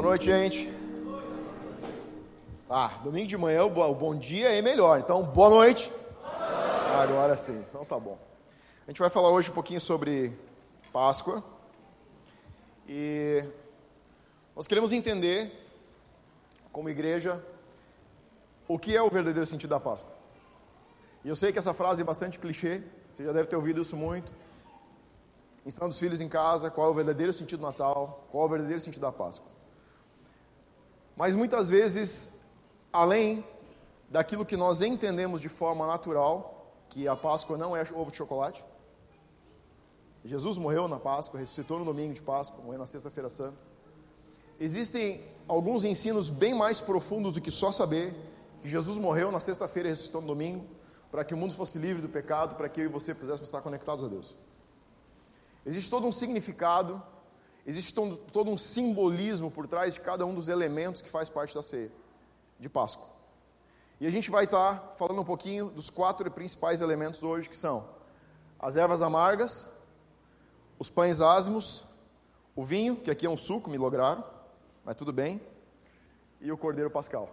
Boa noite, gente. Ah, domingo de manhã o bom dia é melhor, então boa noite. Agora sim, então tá bom. A gente vai falar hoje um pouquinho sobre Páscoa e nós queremos entender, como igreja, o que é o verdadeiro sentido da Páscoa. E eu sei que essa frase é bastante clichê, você já deve ter ouvido isso muito. Ensinando os filhos em casa qual é o verdadeiro sentido do Natal, qual é o verdadeiro sentido da Páscoa. Mas muitas vezes, além daquilo que nós entendemos de forma natural, que a Páscoa não é ovo de chocolate, Jesus morreu na Páscoa, ressuscitou no domingo de Páscoa, morreu na Sexta-feira Santa. Existem alguns ensinos bem mais profundos do que só saber que Jesus morreu na sexta-feira e ressuscitou no domingo, para que o mundo fosse livre do pecado, para que eu e você pudéssemos estar conectados a Deus. Existe todo um significado Existe todo um simbolismo por trás de cada um dos elementos que faz parte da ceia de Páscoa. E a gente vai estar falando um pouquinho dos quatro principais elementos hoje, que são as ervas amargas, os pães ázimos, o vinho, que aqui é um suco, me lograram, mas tudo bem, e o cordeiro pascal.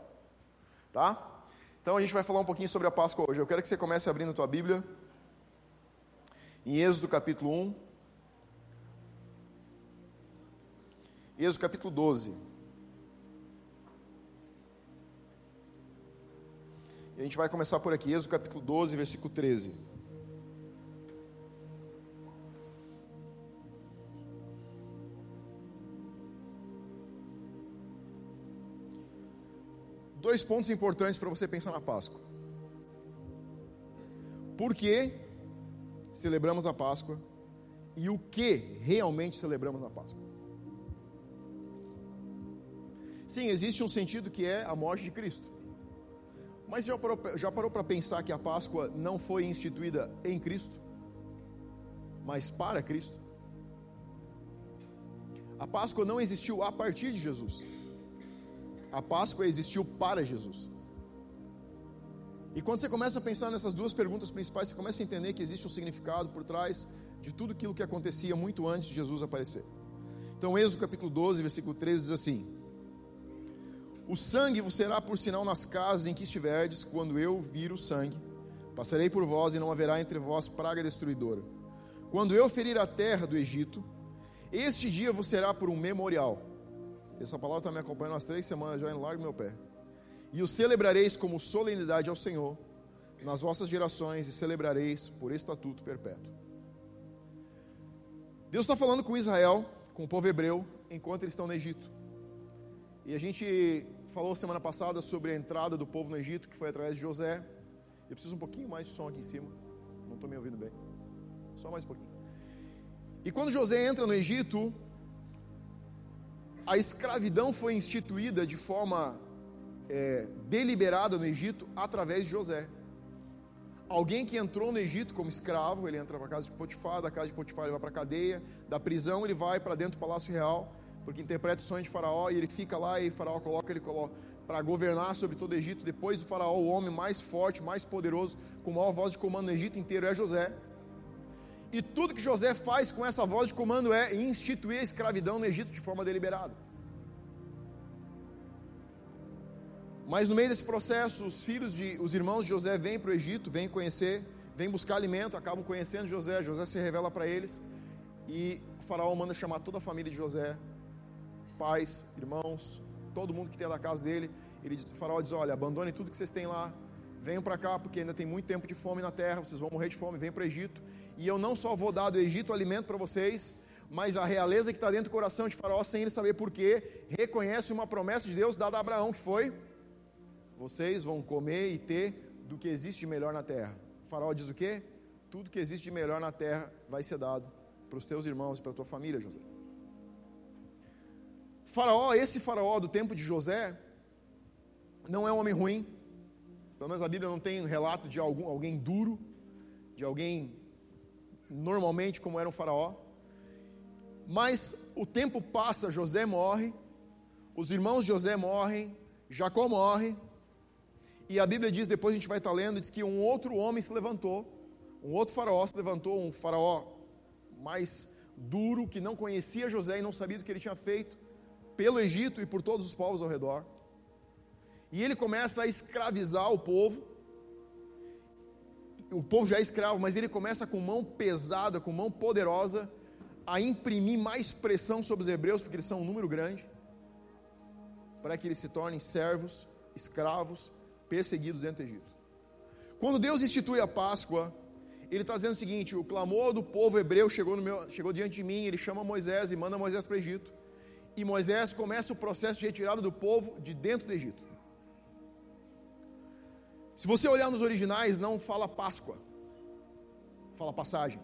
Tá? Então a gente vai falar um pouquinho sobre a Páscoa hoje. Eu quero que você comece abrindo a tua Bíblia em Êxodo capítulo 1, Êxodo capítulo 12. E a gente vai começar por aqui, Êxodo capítulo 12, versículo 13. Dois pontos importantes para você pensar na Páscoa. Por que celebramos a Páscoa e o que realmente celebramos na Páscoa? Sim, existe um sentido que é a morte de Cristo. Mas já parou, já parou para pensar que a Páscoa não foi instituída em Cristo, mas para Cristo? A Páscoa não existiu a partir de Jesus. A Páscoa existiu para Jesus. E quando você começa a pensar nessas duas perguntas principais, você começa a entender que existe um significado por trás de tudo aquilo que acontecia muito antes de Jesus aparecer. Então, Êxodo capítulo 12, versículo 13 diz assim: o sangue vos será por sinal nas casas em que estiverdes, quando eu vir o sangue. Passarei por vós e não haverá entre vós praga destruidora. Quando eu ferir a terra do Egito, este dia vos será por um memorial. Essa palavra está me acompanhando há três semanas, já em largo meu pé. E o celebrareis como solenidade ao Senhor nas vossas gerações e celebrareis por estatuto perpétuo. Deus está falando com Israel, com o povo hebreu, enquanto eles estão no Egito. E a gente falou semana passada sobre a entrada do povo no Egito, que foi através de José. Eu preciso um pouquinho mais de som aqui em cima. Não estou me ouvindo bem. Só mais um pouquinho. E quando José entra no Egito, a escravidão foi instituída de forma é, deliberada no Egito através de José. Alguém que entrou no Egito como escravo, ele entra para a casa de Potifar, da casa de Potifar ele vai para a cadeia, da prisão ele vai para dentro do palácio real porque interpreta o sonho de Faraó e ele fica lá e Faraó coloca ele para governar sobre todo o Egito. Depois o Faraó, o homem mais forte, mais poderoso, com maior voz de comando no Egito inteiro é José. E tudo que José faz com essa voz de comando é instituir a escravidão no Egito de forma deliberada. Mas no meio desse processo, os filhos de, os irmãos de José vêm para o Egito, vêm conhecer, vêm buscar alimento, acabam conhecendo José. José se revela para eles e faraó manda chamar toda a família de José pais, irmãos, todo mundo que tem da casa dele. Ele diz, faraó diz: Olha, abandone tudo que vocês têm lá, venham para cá, porque ainda tem muito tempo de fome na terra, vocês vão morrer de fome, venham para o Egito. E eu não só vou dar do Egito alimento para vocês, mas a realeza que está dentro do coração de Faraó, sem ele saber porquê, reconhece uma promessa de Deus dada a Abraão, que foi: Vocês vão comer e ter do que existe de melhor na terra. O faraó diz o quê? Tudo que existe de melhor na terra vai ser dado para os teus irmãos e para a tua família, José. Faraó, esse faraó do tempo de José, não é um homem ruim. Pelo menos a Bíblia não tem um relato de algum, alguém duro, de alguém normalmente como era um faraó. Mas o tempo passa, José morre, os irmãos de José morrem, Jacó morre, e a Bíblia diz, depois a gente vai estar lendo, diz que um outro homem se levantou, um outro faraó se levantou, um faraó mais duro, que não conhecia José e não sabia do que ele tinha feito, pelo Egito e por todos os povos ao redor. E ele começa a escravizar o povo. O povo já é escravo, mas ele começa com mão pesada, com mão poderosa, a imprimir mais pressão sobre os hebreus, porque eles são um número grande, para que eles se tornem servos, escravos, perseguidos dentro do Egito. Quando Deus institui a Páscoa, ele está dizendo o seguinte: o clamor do povo hebreu chegou, meu, chegou diante de mim, ele chama Moisés e manda Moisés para o Egito. E Moisés começa o processo de retirada do povo de dentro do Egito. Se você olhar nos originais, não fala Páscoa, fala passagem.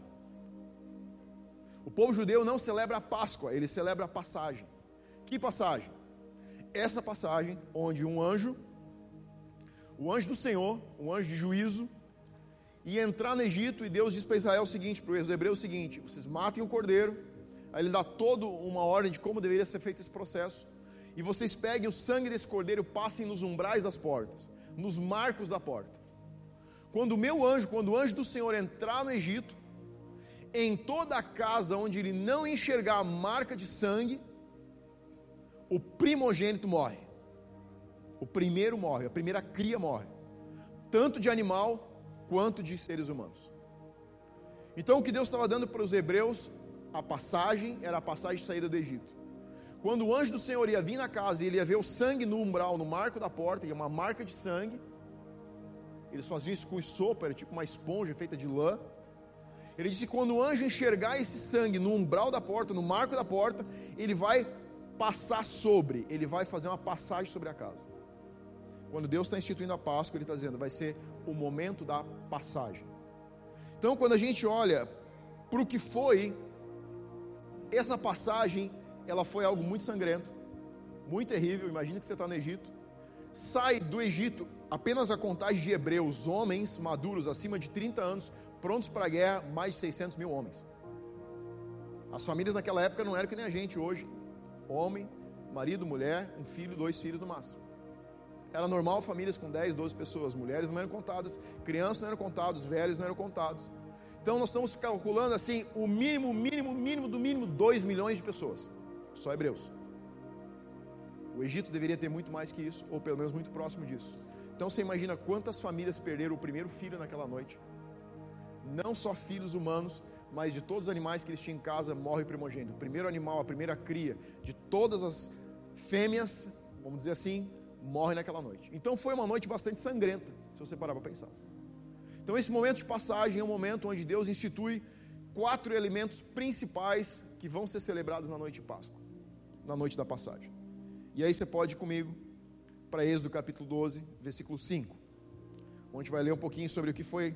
O povo judeu não celebra a Páscoa, ele celebra a passagem. Que passagem? Essa passagem onde um anjo, o anjo do Senhor, um anjo de juízo, e entrar no Egito, e Deus diz para Israel o seguinte, para os hebreus o seguinte: vocês matem o cordeiro, aí ele dá toda uma ordem de como deveria ser feito esse processo, e vocês peguem o sangue desse cordeiro passem nos umbrais das portas, nos marcos da porta. Quando o meu anjo, quando o anjo do Senhor entrar no Egito, em toda a casa onde ele não enxergar a marca de sangue, o primogênito morre. O primeiro morre, a primeira cria morre. Tanto de animal quanto de seres humanos. Então o que Deus estava dando para os hebreus, a passagem era a passagem de saída do Egito. Quando o anjo do Senhor ia vir na casa e ele ia ver o sangue no umbral, no marco da porta, que é uma marca de sangue, eles faziam isso com sopa, era tipo uma esponja feita de lã. Ele disse: quando o anjo enxergar esse sangue no umbral da porta, no marco da porta, ele vai passar sobre, ele vai fazer uma passagem sobre a casa. Quando Deus está instituindo a Páscoa, Ele está dizendo, vai ser o momento da passagem. Então, quando a gente olha para o que foi, essa passagem, ela foi algo muito sangrento, muito terrível. Imagina que você está no Egito, sai do Egito apenas a contagem de hebreus, homens maduros, acima de 30 anos, prontos para a guerra, mais de 600 mil homens. As famílias naquela época não eram que nem a gente hoje: homem, marido, mulher, um filho, dois filhos no máximo. Era normal famílias com 10, 12 pessoas, mulheres não eram contadas, crianças não eram contados, velhos não eram contados. Então nós estamos calculando assim, o mínimo, mínimo, mínimo do mínimo 2 milhões de pessoas, só hebreus. O Egito deveria ter muito mais que isso, ou pelo menos muito próximo disso. Então você imagina quantas famílias perderam o primeiro filho naquela noite. Não só filhos humanos, mas de todos os animais que eles tinham em casa, morre o primogênito. O primeiro animal, a primeira cria de todas as fêmeas, vamos dizer assim, morre naquela noite. Então foi uma noite bastante sangrenta, se você parar para pensar. Então esse momento de passagem é um momento onde Deus institui quatro elementos principais que vão ser celebrados na noite de Páscoa, na noite da passagem. E aí você pode ir comigo para Êxodo capítulo 12, versículo 5, onde a gente vai ler um pouquinho sobre o que foi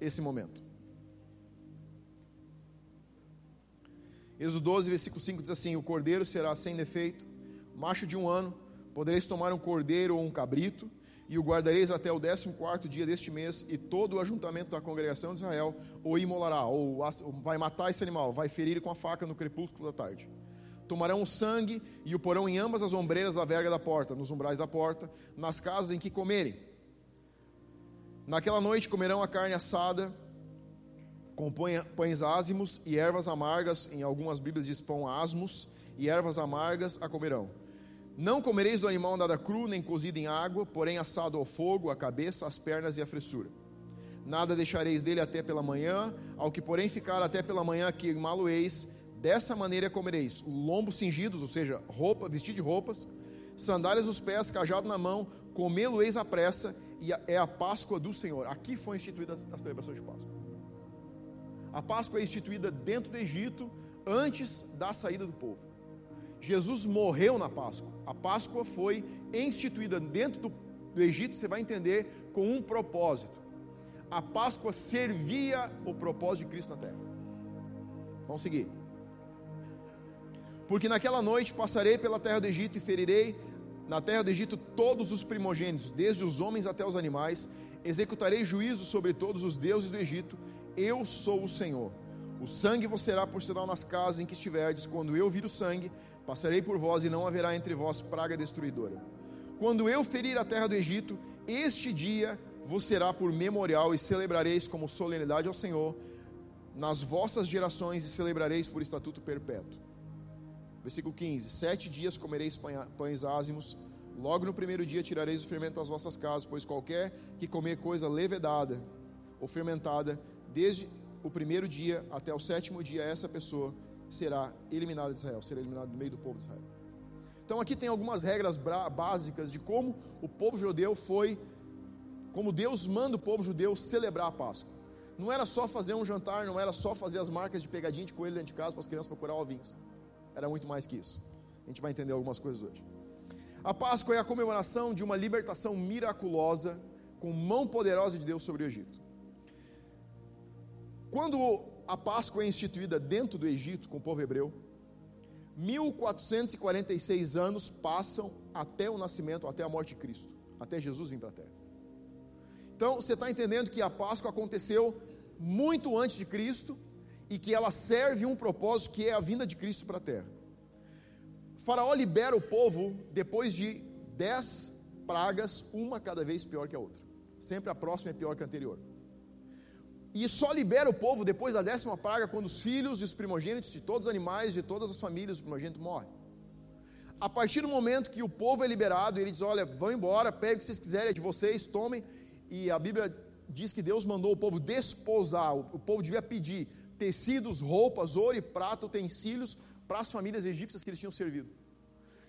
esse momento. Êxodo 12, versículo 5 diz assim: O cordeiro será sem defeito, macho de um ano, Podereis tomar um cordeiro ou um cabrito, e o guardareis até o décimo quarto dia deste mês, e todo o ajuntamento da congregação de Israel o imolará, ou vai matar esse animal, vai ferir com a faca no crepúsculo da tarde. Tomarão o sangue e o porão em ambas as ombreiras da verga da porta, nos umbrais da porta, nas casas em que comerem. Naquela noite comerão a carne assada, com pães ázimos e ervas amargas, em algumas bíblias diz pão asmos, e ervas amargas a comerão não comereis do animal nada cru, nem cozido em água, porém assado ao fogo, a cabeça, as pernas e a fressura. Nada deixareis dele até pela manhã, ao que porém ficar até pela manhã que malo-eis, dessa maneira comereis lombos cingidos, ou seja, roupa, vestido de roupas, sandálias nos pés, cajado na mão, comê-lo-eis à pressa, e é a Páscoa do Senhor. Aqui foi instituída a celebração de Páscoa. A Páscoa é instituída dentro do Egito, antes da saída do povo. Jesus morreu na Páscoa. A Páscoa foi instituída dentro do, do Egito, você vai entender, com um propósito. A Páscoa servia o propósito de Cristo na terra. Vamos seguir. Porque naquela noite passarei pela terra do Egito e ferirei na terra do Egito todos os primogênitos, desde os homens até os animais, executarei juízo sobre todos os deuses do Egito, eu sou o Senhor. O sangue vos será por sinal nas casas em que estiverdes, quando eu vir o sangue, Passarei por vós e não haverá entre vós praga destruidora. Quando eu ferir a terra do Egito, este dia vos será por memorial e celebrareis como solenidade ao Senhor nas vossas gerações e celebrareis por estatuto perpétuo. Versículo 15: Sete dias comereis pães ázimos, logo no primeiro dia tirareis o fermento das vossas casas, pois qualquer que comer coisa levedada ou fermentada, desde o primeiro dia até o sétimo dia, essa pessoa será eliminada de Israel, será eliminada do meio do povo de Israel. Então aqui tem algumas regras básicas de como o povo judeu foi, como Deus manda o povo judeu celebrar a Páscoa. Não era só fazer um jantar, não era só fazer as marcas de pegadinha de coelho dentro de casa para as crianças procurar ovinhos. Era muito mais que isso. A gente vai entender algumas coisas hoje. A Páscoa é a comemoração de uma libertação miraculosa com mão poderosa de Deus sobre o Egito. Quando a Páscoa é instituída dentro do Egito com o povo hebreu, 1446 anos passam até o nascimento, até a morte de Cristo, até Jesus vir para a terra. Então você está entendendo que a Páscoa aconteceu muito antes de Cristo e que ela serve um propósito que é a vinda de Cristo para a terra. faraó libera o povo depois de dez pragas, uma cada vez pior que a outra. Sempre a próxima é pior que a anterior. E só libera o povo depois da décima praga, quando os filhos e os primogênitos de todos os animais, de todas as famílias, o primogênito morre. A partir do momento que o povo é liberado, ele diz: Olha, vão embora, peguem o que vocês quiserem, é de vocês, tomem. E a Bíblia diz que Deus mandou o povo desposar, o povo devia pedir tecidos, roupas, ouro e prata, utensílios para as famílias egípcias que eles tinham servido.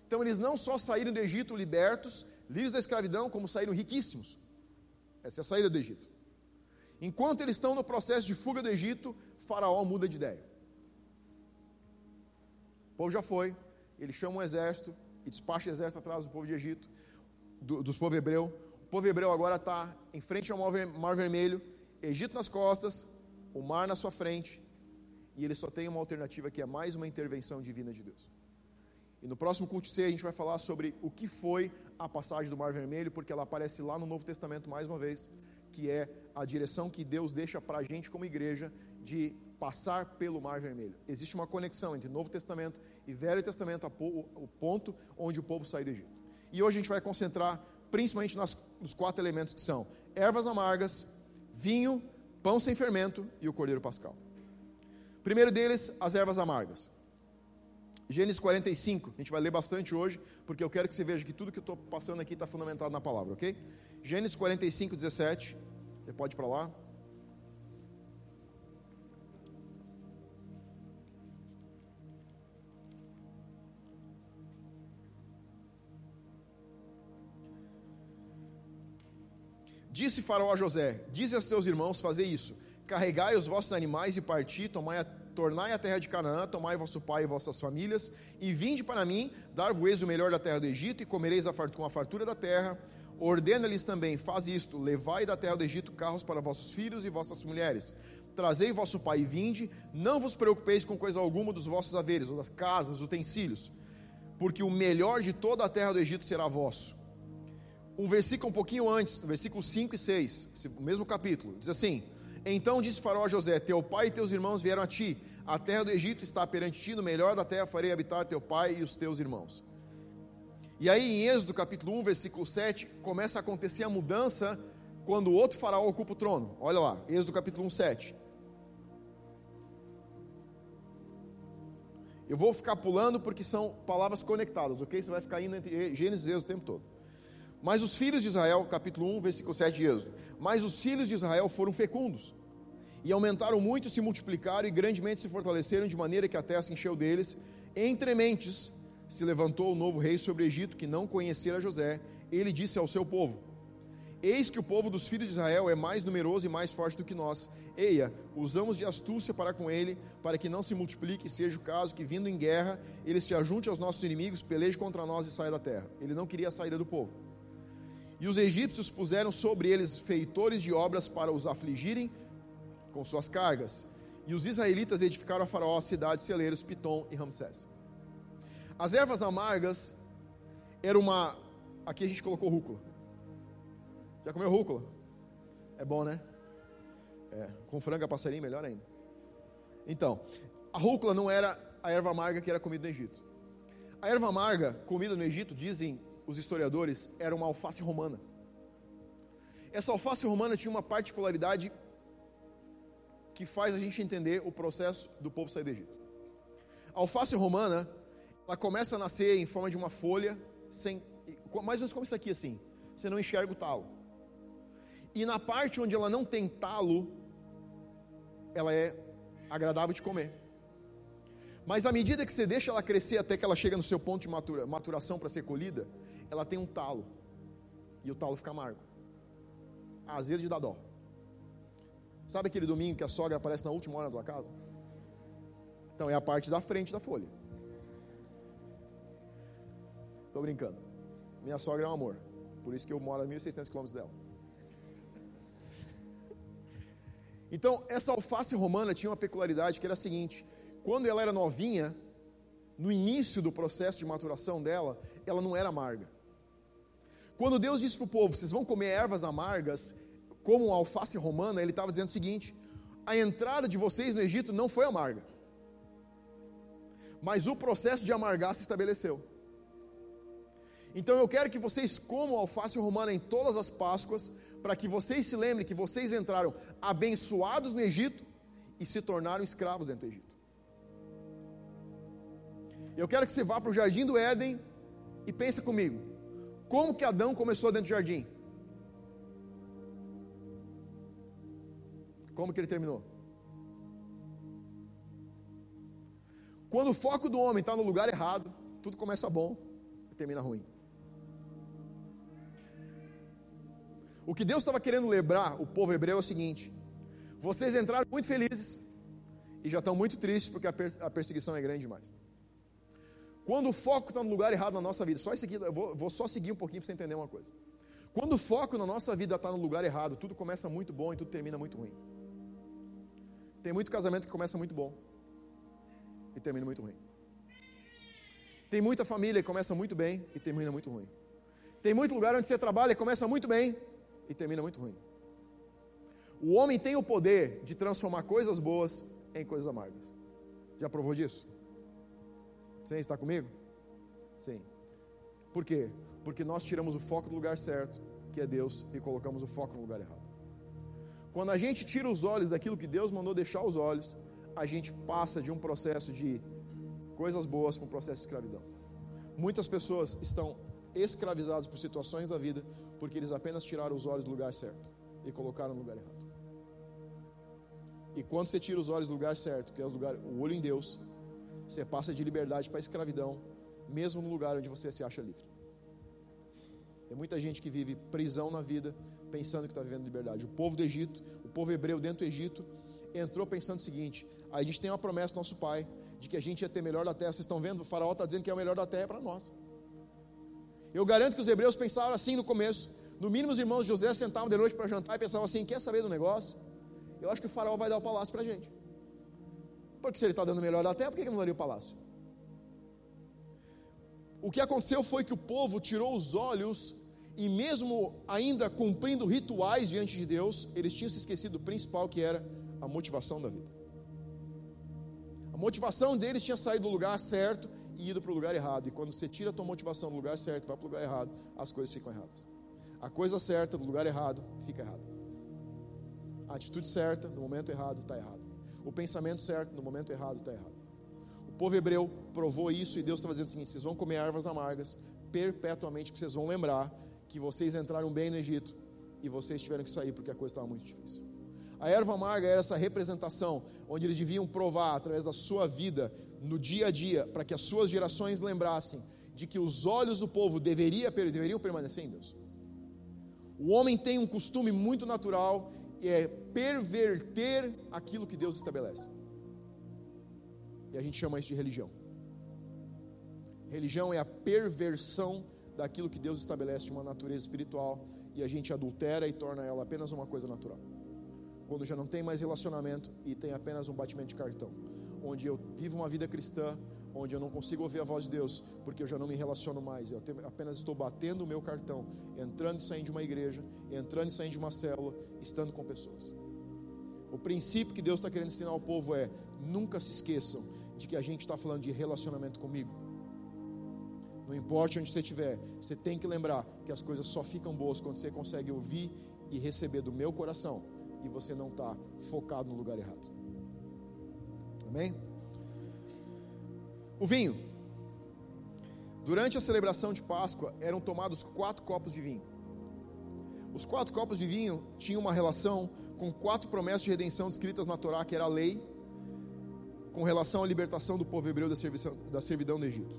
Então eles não só saíram do Egito libertos, livres da escravidão, como saíram riquíssimos. Essa é a saída do Egito. Enquanto eles estão no processo de fuga do Egito, Faraó muda de ideia. O povo já foi, ele chama um exército e despacha o exército atrás do povo de Egito, do, dos povos hebreu. O povo hebreu agora está em frente ao Mar Vermelho, Egito nas costas, o mar na sua frente, e ele só tem uma alternativa que é mais uma intervenção divina de Deus. E no próximo culto C a gente vai falar sobre o que foi a passagem do Mar Vermelho, porque ela aparece lá no Novo Testamento mais uma vez, que é a direção que Deus deixa para a gente como igreja de passar pelo Mar Vermelho. Existe uma conexão entre Novo Testamento e Velho Testamento, o ponto onde o povo sai do Egito. E hoje a gente vai concentrar principalmente nas, nos quatro elementos que são ervas amargas, vinho, pão sem fermento e o cordeiro pascal. Primeiro deles, as ervas amargas. Gênesis 45, a gente vai ler bastante hoje, porque eu quero que você veja que tudo que eu estou passando aqui está fundamentado na palavra, ok? Gênesis 45, 17. Você pode ir para lá. Disse Faraó a José: Dize a seus irmãos fazer isso: carregai os vossos animais e parti, tomai a, tornai a terra de Canaã, tomai vosso pai e vossas famílias, e vinde para mim, dar-vos o melhor da terra do Egito, e comereis a com a fartura da terra Ordena-lhes também: faz isto, levai da terra do Egito carros para vossos filhos e vossas mulheres. Trazei vosso pai e vinde, não vos preocupeis com coisa alguma dos vossos haveres, ou das casas, utensílios, porque o melhor de toda a terra do Egito será vosso. Um versículo um pouquinho antes, versículos 5 e 6, o mesmo capítulo, diz assim: Então disse Faraó a José: Teu pai e teus irmãos vieram a ti, a terra do Egito está perante ti, no melhor da terra farei habitar teu pai e os teus irmãos. E aí em Êxodo capítulo 1, versículo 7, começa a acontecer a mudança quando outro faraó ocupa o trono. Olha lá, Êxodo capítulo 1, 7. Eu vou ficar pulando porque são palavras conectadas, ok? Você vai ficar indo entre Gênesis e Êxodo o tempo todo. Mas os filhos de Israel, capítulo 1, versículo 7 de Êxodo. Mas os filhos de Israel foram fecundos, e aumentaram muito, se multiplicaram, e grandemente se fortaleceram, de maneira que a terra se encheu deles. Entre mentes, se levantou o novo rei sobre o Egito, que não conhecera José. Ele disse ao seu povo: Eis que o povo dos filhos de Israel é mais numeroso e mais forte do que nós. Eia, usamos de astúcia para com ele, para que não se multiplique, seja o caso que, vindo em guerra, ele se ajunte aos nossos inimigos, peleje contra nós e saia da terra. Ele não queria a saída do povo. E os egípcios puseram sobre eles feitores de obras para os afligirem com suas cargas. E os israelitas edificaram a Faraó cidades, celeiros, Pitom e Ramsés. As ervas amargas era uma. Aqui a gente colocou rúcula. Já comeu rúcula? É bom, né? É, com franga passarinho, melhor ainda. Então, a rúcula não era a erva amarga que era comida no Egito. A erva amarga comida no Egito, dizem os historiadores, era uma alface romana. Essa alface romana tinha uma particularidade que faz a gente entender o processo do povo sair do Egito. A alface romana ela começa a nascer em forma de uma folha, sem, mais ou menos como isso aqui assim. Você não enxerga o talo. E na parte onde ela não tem talo, ela é agradável de comer. Mas à medida que você deixa ela crescer até que ela chega no seu ponto de matura, maturação para ser colhida, ela tem um talo. E o talo fica amargo. Azedo de dar dó. Sabe aquele domingo que a sogra aparece na última hora na tua casa? Então é a parte da frente da folha. Estou brincando. Minha sogra é um amor. Por isso que eu moro a 1.600 quilômetros dela. Então, essa alface romana tinha uma peculiaridade que era a seguinte: quando ela era novinha, no início do processo de maturação dela, ela não era amarga. Quando Deus disse para o povo: vocês vão comer ervas amargas, como a alface romana, ele estava dizendo o seguinte: a entrada de vocês no Egito não foi amarga, mas o processo de amargar se estabeleceu. Então eu quero que vocês comam alface romana em todas as Páscoas, para que vocês se lembrem que vocês entraram abençoados no Egito e se tornaram escravos dentro do Egito. Eu quero que você vá para o jardim do Éden e pense comigo. Como que Adão começou dentro do jardim? Como que ele terminou? Quando o foco do homem está no lugar errado, tudo começa bom e termina ruim. O que Deus estava querendo lembrar o povo hebreu é o seguinte: vocês entraram muito felizes e já estão muito tristes porque a perseguição é grande demais. Quando o foco está no lugar errado na nossa vida, só isso aqui, eu vou, vou só seguir um pouquinho para você entender uma coisa. Quando o foco na nossa vida está no lugar errado, tudo começa muito bom e tudo termina muito ruim. Tem muito casamento que começa muito bom e termina muito ruim. Tem muita família que começa muito bem e termina muito ruim. Tem muito lugar onde você trabalha e começa muito bem e termina muito ruim. O homem tem o poder de transformar coisas boas em coisas amargas. Já provou disso? Sim, está comigo? Sim. Por quê? Porque nós tiramos o foco do lugar certo, que é Deus, e colocamos o foco no lugar errado. Quando a gente tira os olhos daquilo que Deus mandou deixar os olhos, a gente passa de um processo de coisas boas para um processo de escravidão. Muitas pessoas estão escravizadas por situações da vida porque eles apenas tiraram os olhos do lugar certo e colocaram no lugar errado. E quando você tira os olhos do lugar certo, que é o, lugar, o olho em Deus, você passa de liberdade para escravidão, mesmo no lugar onde você se acha livre. Tem muita gente que vive prisão na vida, pensando que está vivendo liberdade. O povo do Egito, o povo hebreu dentro do Egito, entrou pensando o seguinte: a gente tem uma promessa do nosso pai de que a gente ia ter melhor da terra. Vocês estão vendo? O faraó está dizendo que é o melhor da terra para nós. Eu garanto que os hebreus pensaram assim no começo. No mínimo, os irmãos de José sentavam de noite para jantar e pensavam assim: quer saber do negócio? Eu acho que o faraó vai dar o palácio para a gente. Porque se ele está dando melhor da terra, por que ele não daria o palácio? O que aconteceu foi que o povo tirou os olhos e mesmo ainda cumprindo rituais diante de Deus, eles tinham se esquecido do principal que era a motivação da vida. A motivação deles tinha saído do lugar certo e ido para o lugar errado. E quando você tira a tua motivação do lugar certo vai para o lugar errado, as coisas ficam erradas. A coisa certa do lugar errado fica errada. A atitude certa no momento errado está errada o pensamento certo no momento errado está errado. O povo hebreu provou isso e Deus estava dizendo o seguinte: vocês vão comer ervas amargas perpetuamente, porque vocês vão lembrar que vocês entraram bem no Egito e vocês tiveram que sair porque a coisa estava muito difícil. A erva amarga era essa representação onde eles deviam provar através da sua vida no dia a dia, para que as suas gerações lembrassem de que os olhos do povo deveria, deveriam permanecer em Deus. O homem tem um costume muito natural é perverter aquilo que Deus estabelece. E a gente chama isso de religião. Religião é a perversão daquilo que Deus estabelece de uma natureza espiritual e a gente adultera e torna ela apenas uma coisa natural. Quando já não tem mais relacionamento e tem apenas um batimento de cartão, onde eu vivo uma vida cristã, onde eu não consigo ouvir a voz de Deus, porque eu já não me relaciono mais, eu apenas estou batendo o meu cartão, entrando e saindo de uma igreja, entrando e saindo de uma célula, estando com pessoas. O princípio que Deus está querendo ensinar ao povo é: nunca se esqueçam de que a gente está falando de relacionamento comigo. Não importa onde você estiver, você tem que lembrar que as coisas só ficam boas quando você consegue ouvir e receber do meu coração e você não está focado no lugar errado. Amém? O vinho. Durante a celebração de Páscoa eram tomados quatro copos de vinho. Os quatro copos de vinho tinham uma relação com quatro promessas de redenção descritas na Torá, que era a lei, com relação à libertação do povo hebreu da servidão do Egito.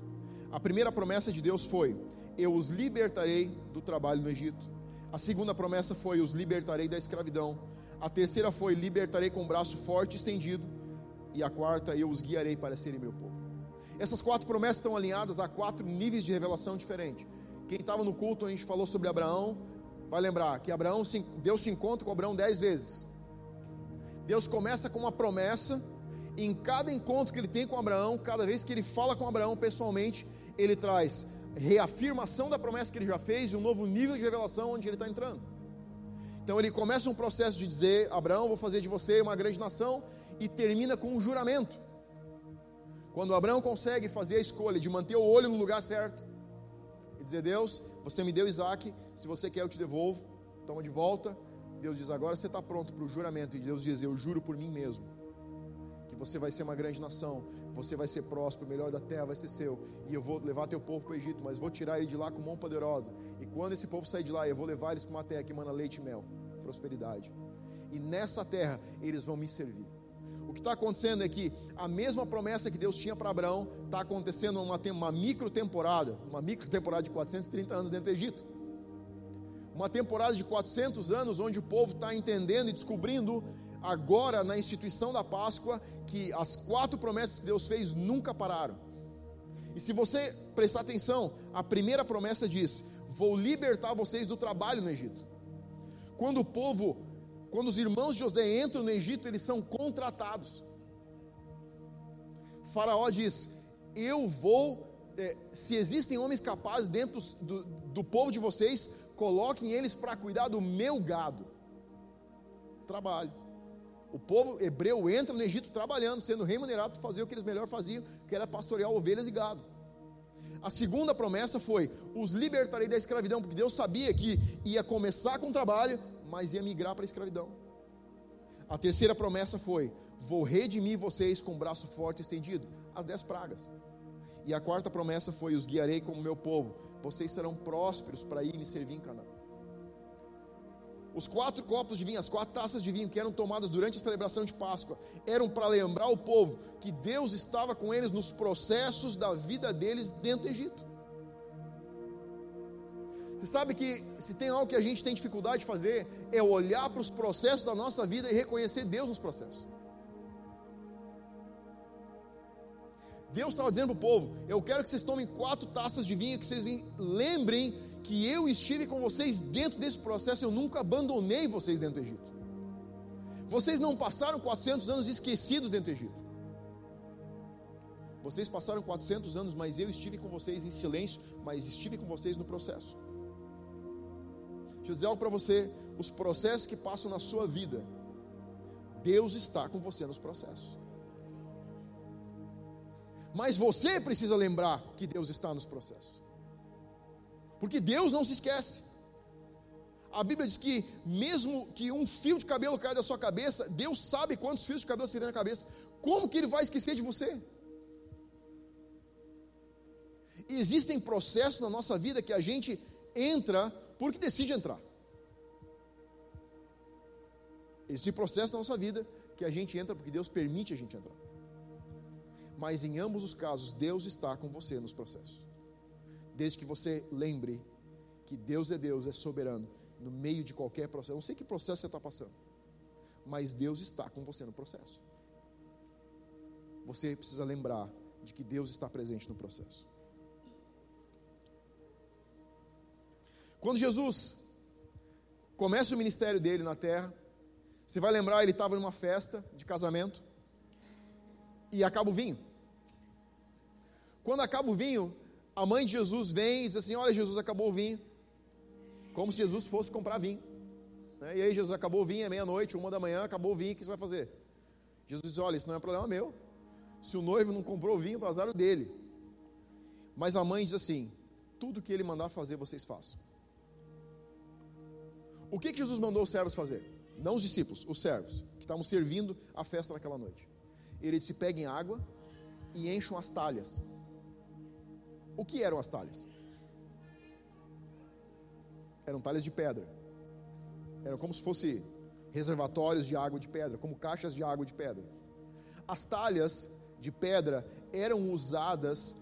A primeira promessa de Deus foi: Eu os libertarei do trabalho no Egito. A segunda promessa foi: Os libertarei da escravidão. A terceira foi: Libertarei com braço forte e estendido. E a quarta: Eu os guiarei para serem meu povo. Essas quatro promessas estão alinhadas a quatro níveis de revelação diferentes. Quem estava no culto, a gente falou sobre Abraão, vai lembrar que Abraão, Deus se encontra com Abraão dez vezes. Deus começa com uma promessa, e em cada encontro que ele tem com Abraão, cada vez que ele fala com Abraão pessoalmente, ele traz reafirmação da promessa que ele já fez e um novo nível de revelação onde ele está entrando. Então ele começa um processo de dizer: Abraão, vou fazer de você uma grande nação, e termina com um juramento. Quando Abraão consegue fazer a escolha de manter o olho no lugar certo e dizer: Deus, você me deu Isaac, se você quer eu te devolvo, toma de volta. Deus diz: agora você está pronto para o juramento. E Deus diz: eu juro por mim mesmo que você vai ser uma grande nação, você vai ser próspero, o melhor da terra vai ser seu, e eu vou levar teu povo para o Egito, mas vou tirar ele de lá com mão poderosa. E quando esse povo sair de lá, eu vou levar eles para uma terra que manda leite e mel, prosperidade. E nessa terra eles vão me servir. O que está acontecendo é que a mesma promessa que Deus tinha para Abraão está acontecendo uma, uma micro temporada, uma micro temporada de 430 anos dentro do Egito. Uma temporada de 400 anos onde o povo está entendendo e descobrindo agora na instituição da Páscoa que as quatro promessas que Deus fez nunca pararam. E se você prestar atenção, a primeira promessa diz: Vou libertar vocês do trabalho no Egito. Quando o povo quando os irmãos de José entram no Egito, eles são contratados. Faraó diz: Eu vou, é, se existem homens capazes dentro do, do povo de vocês, coloquem eles para cuidar do meu gado. Trabalho. O povo hebreu entra no Egito trabalhando, sendo remunerado para fazer o que eles melhor faziam, que era pastorear ovelhas e gado. A segunda promessa foi: os libertarei da escravidão, porque Deus sabia que ia começar com trabalho, mas ia migrar para a escravidão. A terceira promessa foi: Vou redimir vocês com o braço forte estendido as dez pragas. E a quarta promessa foi: Os guiarei como meu povo, vocês serão prósperos para ir me servir em Canaã. Os quatro copos de vinho, as quatro taças de vinho que eram tomadas durante a celebração de Páscoa, eram para lembrar o povo que Deus estava com eles nos processos da vida deles dentro do Egito. Você sabe que se tem algo que a gente tem dificuldade de fazer, é olhar para os processos da nossa vida e reconhecer Deus nos processos. Deus estava dizendo para o povo: Eu quero que vocês tomem quatro taças de vinho, que vocês lembrem que eu estive com vocês dentro desse processo, eu nunca abandonei vocês dentro do Egito. Vocês não passaram 400 anos esquecidos dentro do Egito. Vocês passaram 400 anos, mas eu estive com vocês em silêncio, mas estive com vocês no processo. Deixa eu dizer algo para você: os processos que passam na sua vida, Deus está com você nos processos. Mas você precisa lembrar que Deus está nos processos. Porque Deus não se esquece. A Bíblia diz que, mesmo que um fio de cabelo caia da sua cabeça, Deus sabe quantos fios de cabelo tem na cabeça. Como que Ele vai esquecer de você? Existem processos na nossa vida que a gente entra porque decide entrar. Esse processo na nossa vida que a gente entra porque Deus permite a gente entrar. Mas em ambos os casos, Deus está com você nos processos. Desde que você lembre que Deus é Deus, é soberano, no meio de qualquer processo. Eu não sei que processo você está passando, mas Deus está com você no processo. Você precisa lembrar de que Deus está presente no processo. Quando Jesus começa o ministério dele na terra, você vai lembrar, ele estava numa festa de casamento e acaba o vinho. Quando acaba o vinho, a mãe de Jesus vem e diz assim: Olha, Jesus acabou o vinho. Como se Jesus fosse comprar vinho. Né? E aí, Jesus acabou o vinho, é meia-noite, uma da manhã, acabou o vinho, o que você vai fazer? Jesus diz: Olha, isso não é problema meu. Se o noivo não comprou o vinho, é azar dele. Mas a mãe diz assim: Tudo que ele mandar fazer, vocês façam. O que, que Jesus mandou os servos fazer? Não os discípulos, os servos, que estavam servindo a festa naquela noite. Ele disse: peguem água e encham as talhas. O que eram as talhas? Eram talhas de pedra. Eram como se fosse reservatórios de água de pedra, como caixas de água de pedra. As talhas de pedra eram usadas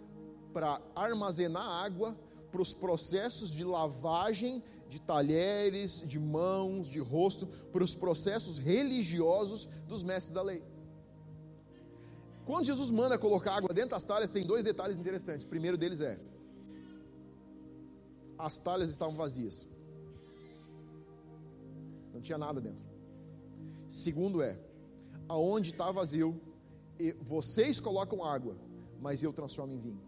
para armazenar água para os processos de lavagem de talheres, de mãos, de rosto, para os processos religiosos dos mestres da lei. Quando Jesus manda colocar água dentro das talhas, tem dois detalhes interessantes. O primeiro deles é: as talhas estavam vazias, não tinha nada dentro. Segundo é: aonde está vazio, vocês colocam água, mas eu transformo em vinho.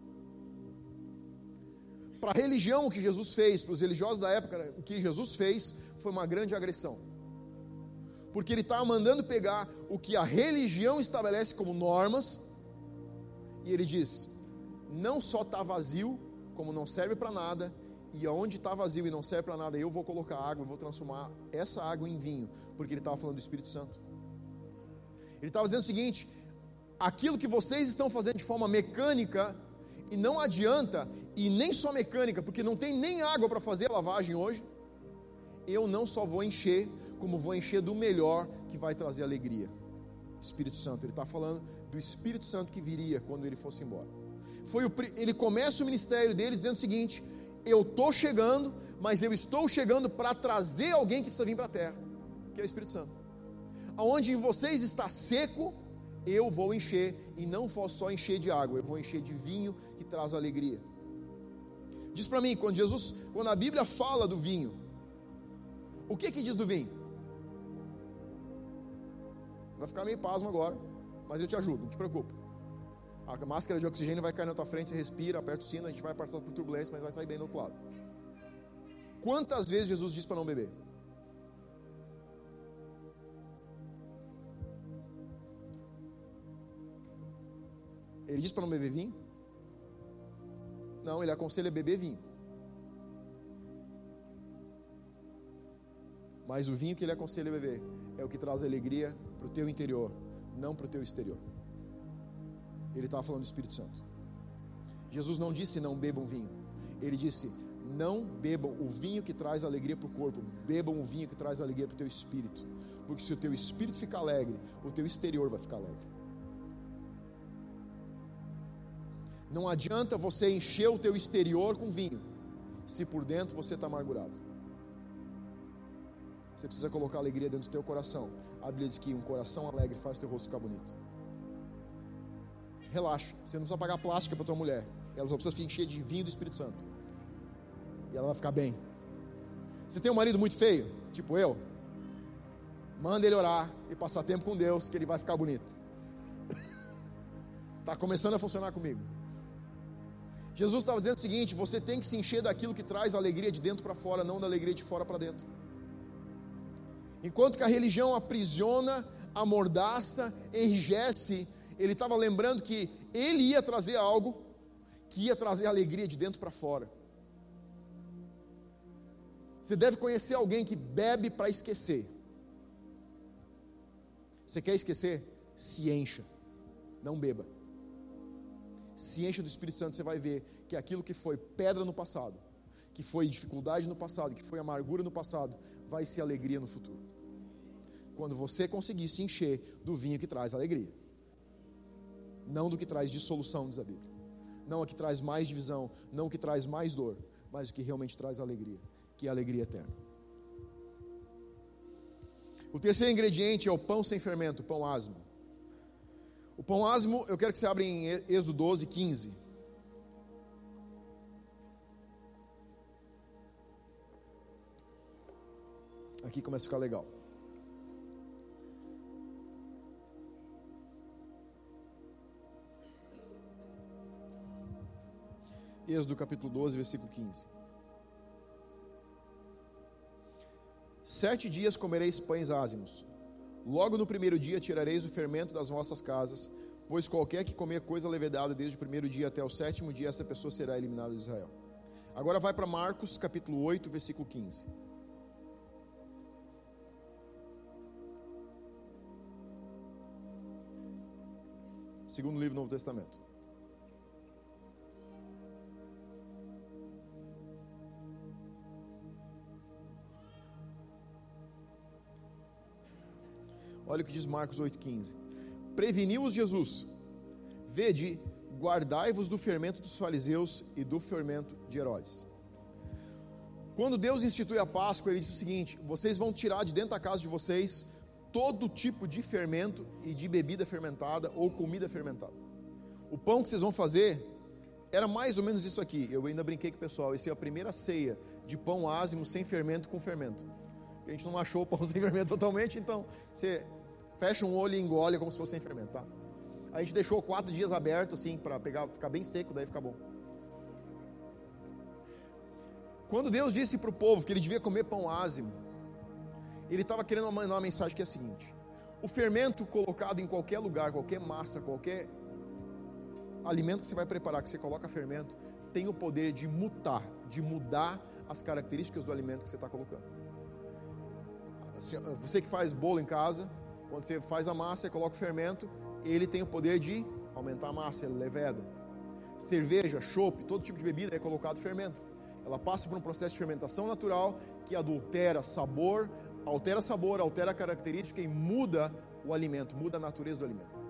Para a religião, o que Jesus fez, para os religiosos da época, o que Jesus fez foi uma grande agressão. Porque ele estava mandando pegar o que a religião estabelece como normas, e ele diz: não só está vazio, como não serve para nada, e aonde está vazio e não serve para nada, eu vou colocar água, eu vou transformar essa água em vinho, porque ele estava falando do Espírito Santo. Ele estava dizendo o seguinte: aquilo que vocês estão fazendo de forma mecânica, e não adianta, e nem só mecânica, porque não tem nem água para fazer a lavagem hoje. Eu não só vou encher, como vou encher do melhor que vai trazer alegria. Espírito Santo, ele está falando do Espírito Santo que viria quando ele fosse embora. Foi o, ele começa o ministério dele dizendo o seguinte: Eu estou chegando, mas eu estou chegando para trazer alguém que precisa vir para a terra, que é o Espírito Santo. Aonde em vocês está seco, eu vou encher, e não vou só encher de água, eu vou encher de vinho que traz alegria. Diz para mim, quando Jesus, quando a Bíblia fala do vinho, o que que diz do vinho? Vai ficar meio pasmo agora, mas eu te ajudo, não te preocupa. A máscara de oxigênio vai cair na tua frente, respira, aperta o sino, a gente vai passar por turbulência, mas vai sair bem do outro lado. Quantas vezes Jesus disse para não beber? Ele diz para não beber vinho? Não, ele aconselha beber vinho. Mas o vinho que ele aconselha beber é o que traz alegria para o teu interior, não para o teu exterior. Ele estava falando do Espírito Santo. Jesus não disse não bebam vinho. Ele disse não bebam o vinho que traz alegria para o corpo, bebam o vinho que traz alegria para o teu espírito. Porque se o teu espírito ficar alegre, o teu exterior vai ficar alegre. Não adianta você encher o teu exterior com vinho, se por dentro você está amargurado. Você precisa colocar alegria dentro do teu coração. A Bíblia diz que um coração alegre faz o teu rosto ficar bonito. Relaxa, você não precisa pagar plástica para tua mulher. Ela só precisa encher de vinho do Espírito Santo. E ela vai ficar bem. Você tem um marido muito feio, tipo eu? Manda ele orar e passar tempo com Deus, que ele vai ficar bonito. Está começando a funcionar comigo. Jesus estava dizendo o seguinte: você tem que se encher daquilo que traz alegria de dentro para fora, não da alegria de fora para dentro. Enquanto que a religião aprisiona, amordaça, enrijece, ele estava lembrando que ele ia trazer algo que ia trazer alegria de dentro para fora. Você deve conhecer alguém que bebe para esquecer. Você quer esquecer? Se encha, não beba se encha do Espírito Santo, você vai ver que aquilo que foi pedra no passado, que foi dificuldade no passado, que foi amargura no passado, vai ser alegria no futuro. Quando você conseguir se encher do vinho que traz alegria, não do que traz dissolução, diz a Bíblia, não o que traz mais divisão, não o que traz mais dor, mas o que realmente traz alegria, que é a alegria eterna. O terceiro ingrediente é o pão sem fermento, pão asmo. O pão asmo, eu quero que você abra em Êxodo 12, 15. Aqui começa a ficar legal. Êxodo capítulo 12, versículo 15. Sete dias comereis pães ázimos, Logo no primeiro dia tirareis o fermento das vossas casas, pois qualquer que comer coisa levedada desde o primeiro dia até o sétimo dia, essa pessoa será eliminada de Israel. Agora vai para Marcos capítulo 8, versículo 15. Segundo livro do Novo Testamento. Olha o que diz Marcos 8,15. Preveniu-os Jesus, vede, guardai-vos do fermento dos fariseus e do fermento de Herodes. Quando Deus institui a Páscoa, ele diz o seguinte: vocês vão tirar de dentro da casa de vocês todo tipo de fermento e de bebida fermentada ou comida fermentada. O pão que vocês vão fazer era mais ou menos isso aqui. Eu ainda brinquei com o pessoal. Essa é a primeira ceia de pão ázimo sem fermento com fermento. A gente não achou o pão sem fermento totalmente, então você fecha um olho e engole como se fosse sem fermento, tá? A gente deixou quatro dias aberto assim para pegar, ficar bem seco, daí fica bom. Quando Deus disse para o povo que ele devia comer pão ázimo, ele estava querendo mandar uma mensagem que é a seguinte: o fermento colocado em qualquer lugar, qualquer massa, qualquer alimento que você vai preparar, que você coloca fermento, tem o poder de mutar, de mudar as características do alimento que você está colocando. Você que faz bolo em casa, quando você faz a massa e coloca o fermento, ele tem o poder de aumentar a massa, ele leveda. Cerveja, chopp, todo tipo de bebida é colocado fermento. Ela passa por um processo de fermentação natural que adultera sabor, altera sabor, altera característica e muda o alimento, muda a natureza do alimento.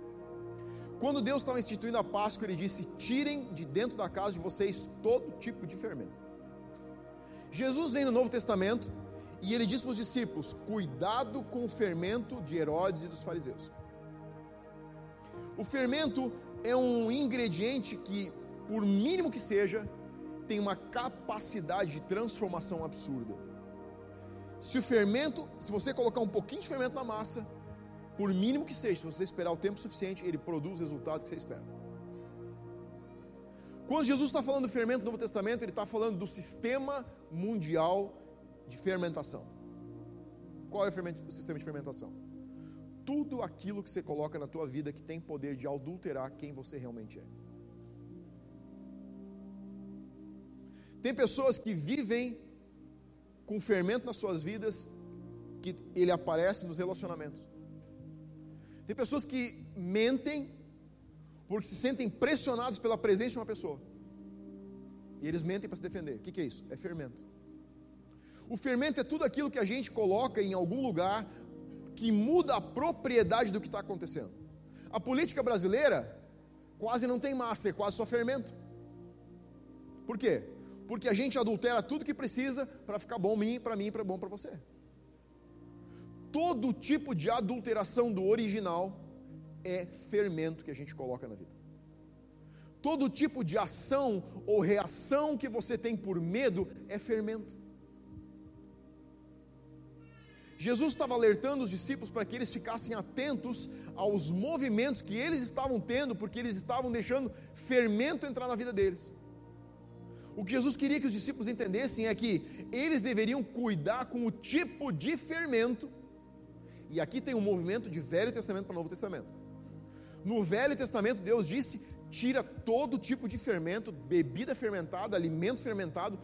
Quando Deus estava instituindo a Páscoa, Ele disse: tirem de dentro da casa de vocês todo tipo de fermento. Jesus vem no Novo Testamento e ele diz para os discípulos: cuidado com o fermento de Herodes e dos fariseus. O fermento é um ingrediente que, por mínimo que seja, tem uma capacidade de transformação absurda. Se o fermento, se você colocar um pouquinho de fermento na massa, por mínimo que seja, se você esperar o tempo suficiente, ele produz o resultado que você espera. Quando Jesus está falando do fermento no Novo Testamento, ele está falando do sistema mundial de fermentação. Qual é o, sistema de fermentação? Tudo aquilo que você coloca na tua vida que tem poder de adulterar quem você realmente é. Tem pessoas que vivem com fermento nas suas vidas que ele aparece nos relacionamentos. Tem pessoas que mentem porque se sentem pressionados pela presença de uma pessoa. E eles mentem para se defender. O que, é isso? É fermento. O fermento é tudo aquilo que a gente coloca em algum lugar que muda a propriedade do que está acontecendo. A política brasileira quase não tem massa, é quase só fermento. Por quê? Porque a gente adultera tudo que precisa para ficar bom para mim e para bom para você. Todo tipo de adulteração do original é fermento que a gente coloca na vida. Todo tipo de ação ou reação que você tem por medo é fermento. Jesus estava alertando os discípulos para que eles ficassem atentos aos movimentos que eles estavam tendo, porque eles estavam deixando fermento entrar na vida deles. O que Jesus queria que os discípulos entendessem é que eles deveriam cuidar com o tipo de fermento, e aqui tem um movimento de Velho Testamento para Novo Testamento. No Velho Testamento, Deus disse: tira todo tipo de fermento, bebida fermentada, alimento fermentado,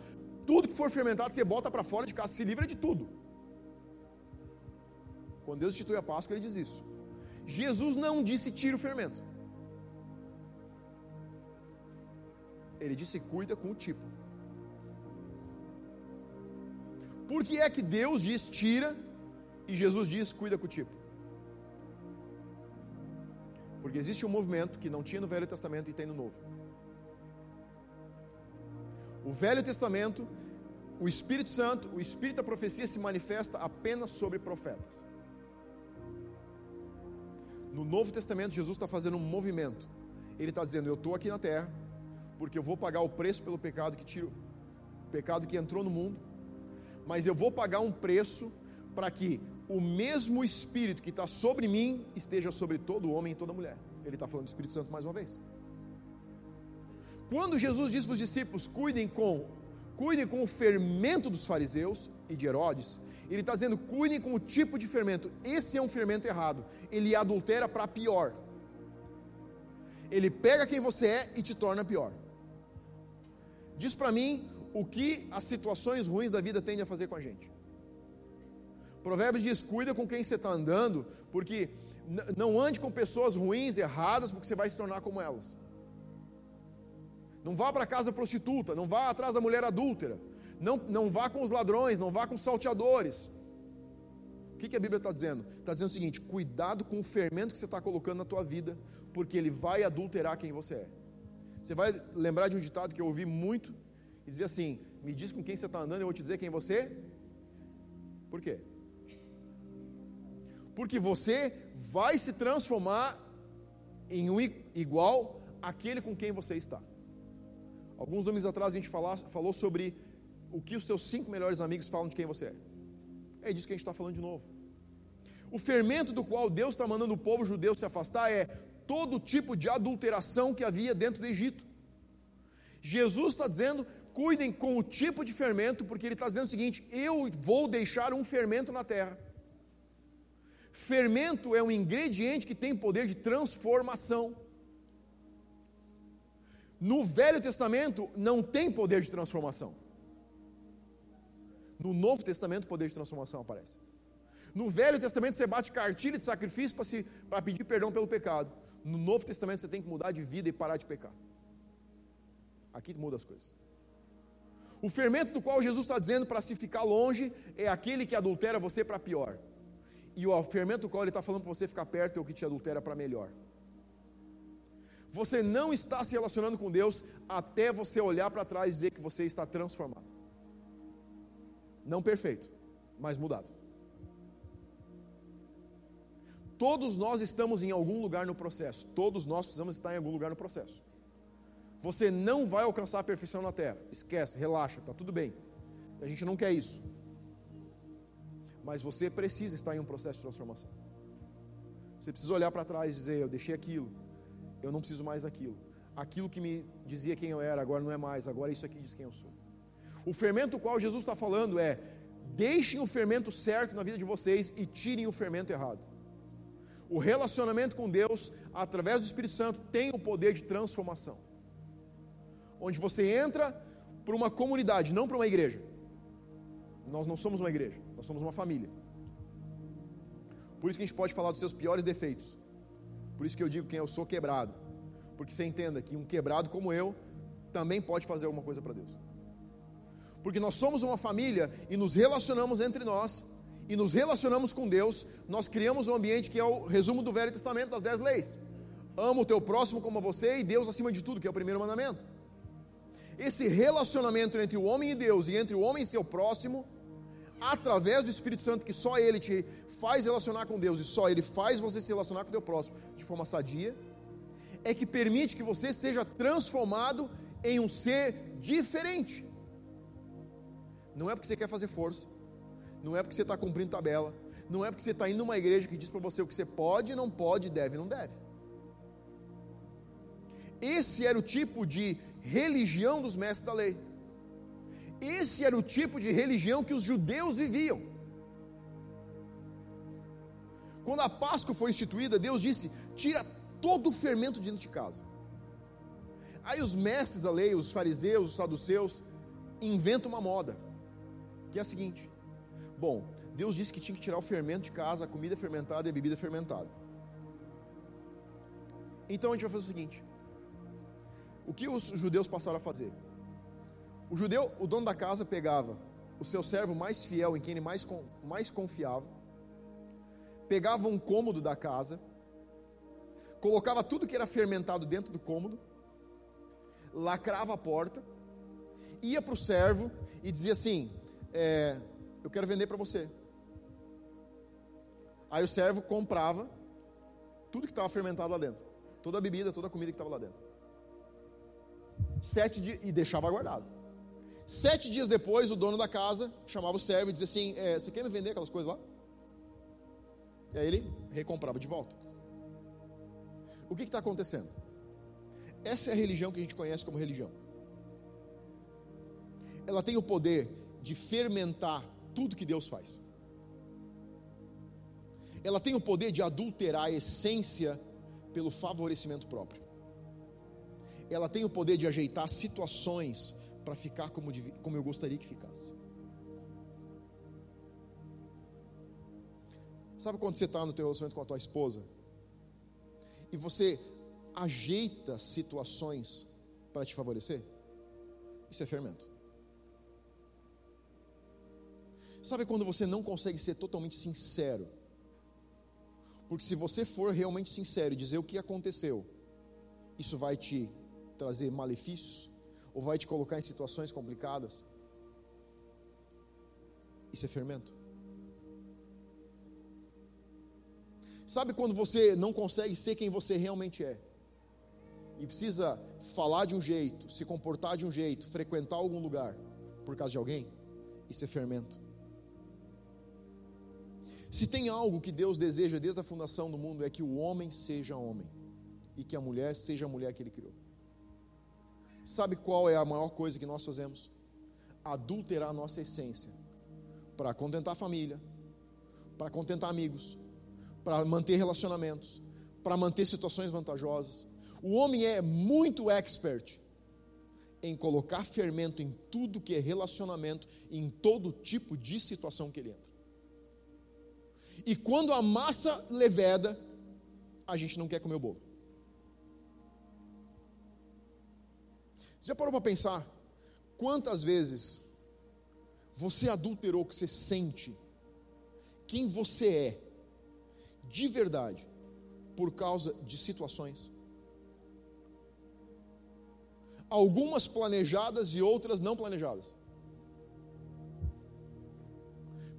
tudo que for fermentado você bota para fora de casa, se livra de tudo. Quando Deus institui a Páscoa, ele diz isso. Jesus não disse tira o fermento. Ele disse: cuida com o tipo. Por que é que Deus diz tira e Jesus diz cuida com o tipo? Porque existe um movimento que não tinha no Velho Testamento e tem no Novo. O Velho Testamento, o Espírito Santo, o Espírito da profecia se manifesta apenas sobre profetas. No Novo Testamento, Jesus está fazendo um movimento. Ele está dizendo: Eu estou aqui na terra, porque eu vou pagar o preço pelo pecado que tiro, pecado que entrou no mundo, mas eu vou pagar um preço para que o mesmo Espírito que está sobre mim esteja sobre todo homem e toda mulher. Ele está falando do Espírito Santo mais uma vez. Quando Jesus diz para os discípulos: cuidem com, cuidem com o fermento dos fariseus e de Herodes, ele está dizendo: cuidem com o tipo de fermento. Esse é um fermento errado. Ele adultera para pior. Ele pega quem você é e te torna pior. Diz para mim o que as situações ruins da vida tendem a fazer com a gente. Provérbios diz: cuida com quem você está andando, porque não ande com pessoas ruins, erradas, porque você vai se tornar como elas. Não vá para casa prostituta, não vá atrás da mulher adúltera, não, não vá com os ladrões, não vá com os salteadores. O que, que a Bíblia está dizendo? Está dizendo o seguinte: cuidado com o fermento que você está colocando na tua vida, porque ele vai adulterar quem você é. Você vai lembrar de um ditado que eu ouvi muito e dizia assim: me diz com quem você está andando, eu vou te dizer quem você. Por quê? Porque você vai se transformar em um igual àquele com quem você está. Alguns domingos atrás a gente falou sobre o que os teus cinco melhores amigos falam de quem você é. É disso que a gente está falando de novo. O fermento do qual Deus está mandando o povo judeu se afastar é todo tipo de adulteração que havia dentro do Egito. Jesus está dizendo: cuidem com o tipo de fermento, porque ele está dizendo o seguinte: eu vou deixar um fermento na terra. Fermento é um ingrediente que tem poder de transformação. No Velho Testamento não tem poder de transformação. No Novo Testamento, o poder de transformação aparece. No Velho Testamento, você bate cartilha de sacrifício para pedir perdão pelo pecado. No Novo Testamento, você tem que mudar de vida e parar de pecar. Aqui muda as coisas. O fermento do qual Jesus está dizendo para se ficar longe é aquele que adultera você para pior. E o fermento do qual ele está falando para você ficar perto é o que te adultera para melhor. Você não está se relacionando com Deus até você olhar para trás e dizer que você está transformado. Não perfeito, mas mudado. Todos nós estamos em algum lugar no processo. Todos nós precisamos estar em algum lugar no processo. Você não vai alcançar a perfeição na terra. Esquece, relaxa, está tudo bem. A gente não quer isso. Mas você precisa estar em um processo de transformação. Você precisa olhar para trás e dizer: Eu deixei aquilo, eu não preciso mais daquilo. Aquilo que me dizia quem eu era, agora não é mais, agora isso aqui diz quem eu sou. O fermento qual Jesus está falando é: deixem o fermento certo na vida de vocês e tirem o fermento errado. O relacionamento com Deus, através do Espírito Santo, tem o poder de transformação. Onde você entra para uma comunidade, não para uma igreja. Nós não somos uma igreja, nós somos uma família. Por isso que a gente pode falar dos seus piores defeitos. Por isso que eu digo quem eu sou quebrado. Porque você entenda que um quebrado como eu também pode fazer alguma coisa para Deus porque nós somos uma família e nos relacionamos entre nós e nos relacionamos com Deus, nós criamos um ambiente que é o resumo do Velho Testamento das dez leis. Ama o teu próximo como você e Deus acima de tudo, que é o primeiro mandamento. Esse relacionamento entre o homem e Deus e entre o homem e seu próximo, através do Espírito Santo, que só Ele te faz relacionar com Deus e só Ele faz você se relacionar com o teu próximo de forma sadia, é que permite que você seja transformado em um ser diferente. Não é porque você quer fazer força, não é porque você está cumprindo tabela, não é porque você está indo numa igreja que diz para você o que você pode, não pode, deve, não deve. Esse era o tipo de religião dos mestres da lei. Esse era o tipo de religião que os judeus viviam. Quando a Páscoa foi instituída, Deus disse: tira todo o fermento de dentro de casa. Aí os mestres da lei, os fariseus, os saduceus, inventam uma moda que é a seguinte: bom, Deus disse que tinha que tirar o fermento de casa, a comida fermentada e a bebida fermentada. Então a gente vai fazer o seguinte: o que os judeus passaram a fazer? O judeu, o dono da casa, pegava o seu servo mais fiel, em quem ele mais, mais confiava, pegava um cômodo da casa, colocava tudo que era fermentado dentro do cômodo, lacrava a porta, ia para o servo e dizia assim: é, eu quero vender para você. Aí o servo comprava tudo que estava fermentado lá dentro, toda a bebida, toda a comida que estava lá dentro. Sete dias e deixava guardado. Sete dias depois, o dono da casa chamava o servo e dizia assim: é, Você quer me vender aquelas coisas lá? E aí ele recomprava de volta. O que está acontecendo? Essa é a religião que a gente conhece como religião. Ela tem o poder de fermentar tudo que Deus faz. Ela tem o poder de adulterar a essência pelo favorecimento próprio. Ela tem o poder de ajeitar situações para ficar como, como eu gostaria que ficasse. Sabe quando você está no teu relacionamento com a tua esposa e você ajeita situações para te favorecer? Isso é fermento. Sabe quando você não consegue ser totalmente sincero? Porque se você for realmente sincero e dizer o que aconteceu, isso vai te trazer malefícios ou vai te colocar em situações complicadas. Isso é fermento. Sabe quando você não consegue ser quem você realmente é? E precisa falar de um jeito, se comportar de um jeito, frequentar algum lugar por causa de alguém? Isso é fermento. Se tem algo que Deus deseja desde a fundação do mundo é que o homem seja homem e que a mulher seja a mulher que ele criou. Sabe qual é a maior coisa que nós fazemos? Adulterar a nossa essência para contentar a família, para contentar amigos, para manter relacionamentos, para manter situações vantajosas. O homem é muito expert em colocar fermento em tudo que é relacionamento, em todo tipo de situação que ele entra. E quando a massa leveda, a gente não quer comer o bolo. Você já parou para pensar quantas vezes você adulterou o que você sente, quem você é, de verdade, por causa de situações? Algumas planejadas e outras não planejadas.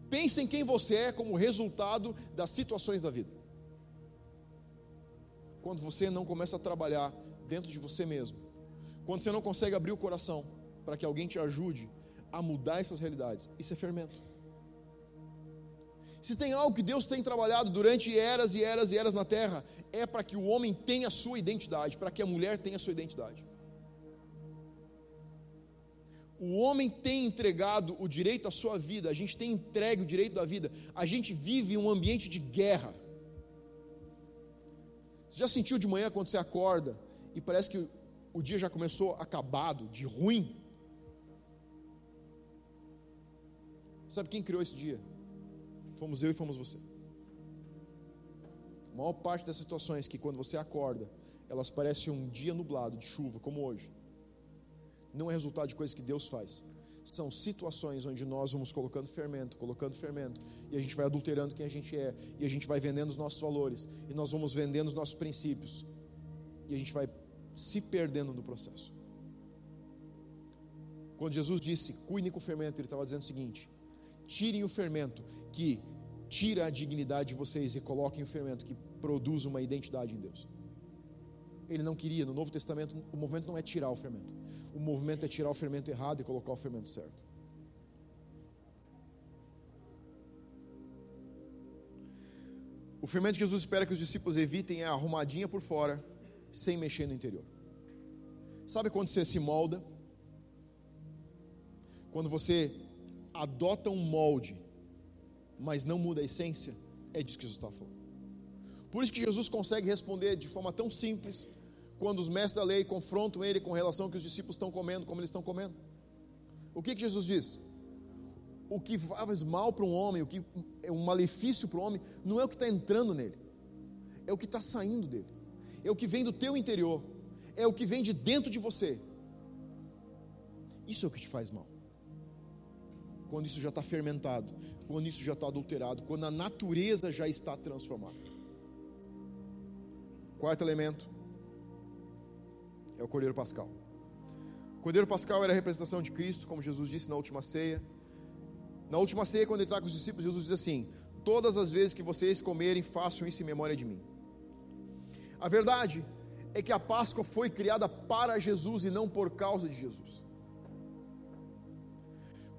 Pense em quem você é como resultado das situações da vida. Quando você não começa a trabalhar dentro de você mesmo, quando você não consegue abrir o coração para que alguém te ajude a mudar essas realidades, isso é fermento. Se tem algo que Deus tem trabalhado durante eras e eras e eras na terra, é para que o homem tenha a sua identidade, para que a mulher tenha a sua identidade. O homem tem entregado o direito à sua vida, a gente tem entregue o direito da vida, a gente vive em um ambiente de guerra. Você já sentiu de manhã quando você acorda e parece que o dia já começou acabado, de ruim? Sabe quem criou esse dia? Fomos eu e fomos você. A maior parte dessas situações que quando você acorda, elas parecem um dia nublado de chuva, como hoje não é resultado de coisas que Deus faz. São situações onde nós vamos colocando fermento, colocando fermento, e a gente vai adulterando quem a gente é, e a gente vai vendendo os nossos valores, e nós vamos vendendo os nossos princípios, e a gente vai se perdendo no processo. Quando Jesus disse, cuidem com o fermento, ele estava dizendo o seguinte: tirem o fermento que tira a dignidade de vocês e coloquem o fermento que produz uma identidade em Deus. Ele não queria, no Novo Testamento, o movimento não é tirar o fermento. O movimento é tirar o fermento errado e colocar o fermento certo. O fermento que Jesus espera que os discípulos evitem é a arrumadinha por fora, sem mexer no interior. Sabe quando você se molda? Quando você adota um molde, mas não muda a essência? É disso que Jesus está falando. Por isso que Jesus consegue responder de forma tão simples quando os mestres da lei confrontam ele com relação ao que os discípulos estão comendo, como eles estão comendo. O que, que Jesus diz? O que faz mal para um homem, o que é um malefício para o homem, não é o que está entrando nele, é o que está saindo dele, é o que vem do teu interior, é o que vem de dentro de você. Isso é o que te faz mal. Quando isso já está fermentado, quando isso já está adulterado, quando a natureza já está transformada. Quarto elemento, é o Cordeiro Pascal. O Cordeiro Pascal era a representação de Cristo, como Jesus disse na última ceia. Na última ceia, quando ele está com os discípulos, Jesus diz assim: Todas as vezes que vocês comerem, façam isso em memória de mim. A verdade é que a Páscoa foi criada para Jesus e não por causa de Jesus.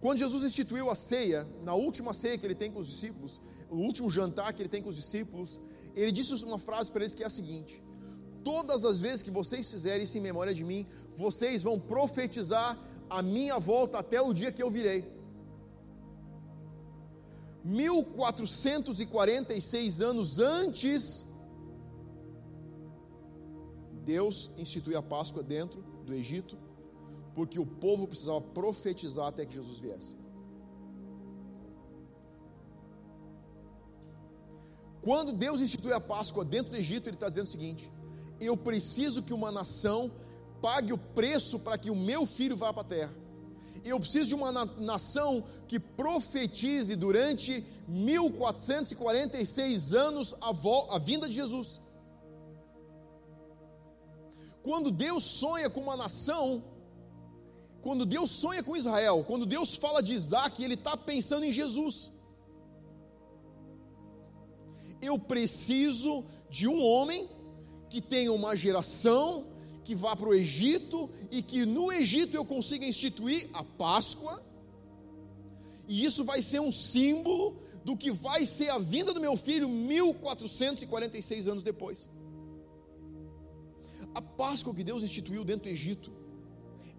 Quando Jesus instituiu a ceia, na última ceia que ele tem com os discípulos, o último jantar que ele tem com os discípulos, ele disse uma frase para eles que é a seguinte: todas as vezes que vocês fizerem isso em memória de mim, vocês vão profetizar a minha volta até o dia que eu virei. 1446 anos antes, Deus instituiu a Páscoa dentro do Egito, porque o povo precisava profetizar até que Jesus viesse. Quando Deus institui a Páscoa dentro do Egito, Ele está dizendo o seguinte: eu preciso que uma nação pague o preço para que o meu filho vá para a terra. Eu preciso de uma nação que profetize durante 1446 anos a, a vinda de Jesus. Quando Deus sonha com uma nação, quando Deus sonha com Israel, quando Deus fala de Isaac, Ele está pensando em Jesus. Eu preciso de um homem que tenha uma geração que vá para o Egito e que no Egito eu consiga instituir a Páscoa, e isso vai ser um símbolo do que vai ser a vinda do meu filho 1446 anos depois. A Páscoa que Deus instituiu dentro do Egito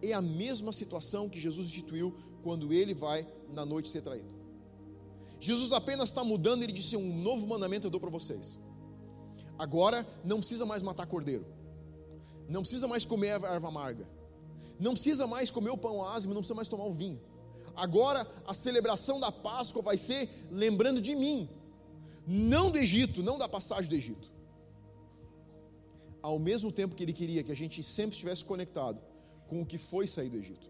é a mesma situação que Jesus instituiu quando ele vai na noite ser traído. Jesus apenas está mudando, ele disse: Um novo mandamento eu dou para vocês. Agora não precisa mais matar cordeiro não precisa mais comer erva amarga, não precisa mais comer o pão ázimo, não precisa mais tomar o vinho. Agora a celebração da Páscoa vai ser lembrando de mim, não do Egito, não da passagem do Egito. Ao mesmo tempo que ele queria que a gente sempre estivesse conectado com o que foi sair do Egito.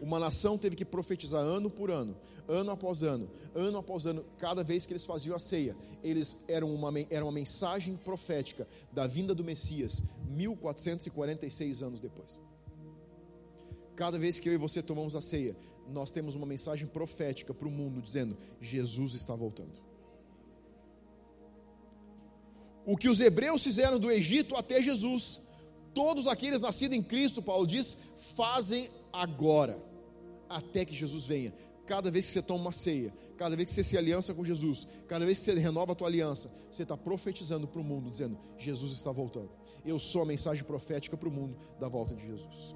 Uma nação teve que profetizar ano por ano, ano após ano, ano após ano, cada vez que eles faziam a ceia, eles eram uma, era uma mensagem profética da vinda do Messias, 1446 anos depois. Cada vez que eu e você tomamos a ceia, nós temos uma mensagem profética para o mundo dizendo: Jesus está voltando. O que os hebreus fizeram do Egito até Jesus, todos aqueles nascidos em Cristo, Paulo diz, fazem agora até que Jesus venha. Cada vez que você toma uma ceia, cada vez que você se aliança com Jesus, cada vez que você renova a tua aliança, você está profetizando para o mundo, dizendo: Jesus está voltando. Eu sou a mensagem profética para o mundo da volta de Jesus.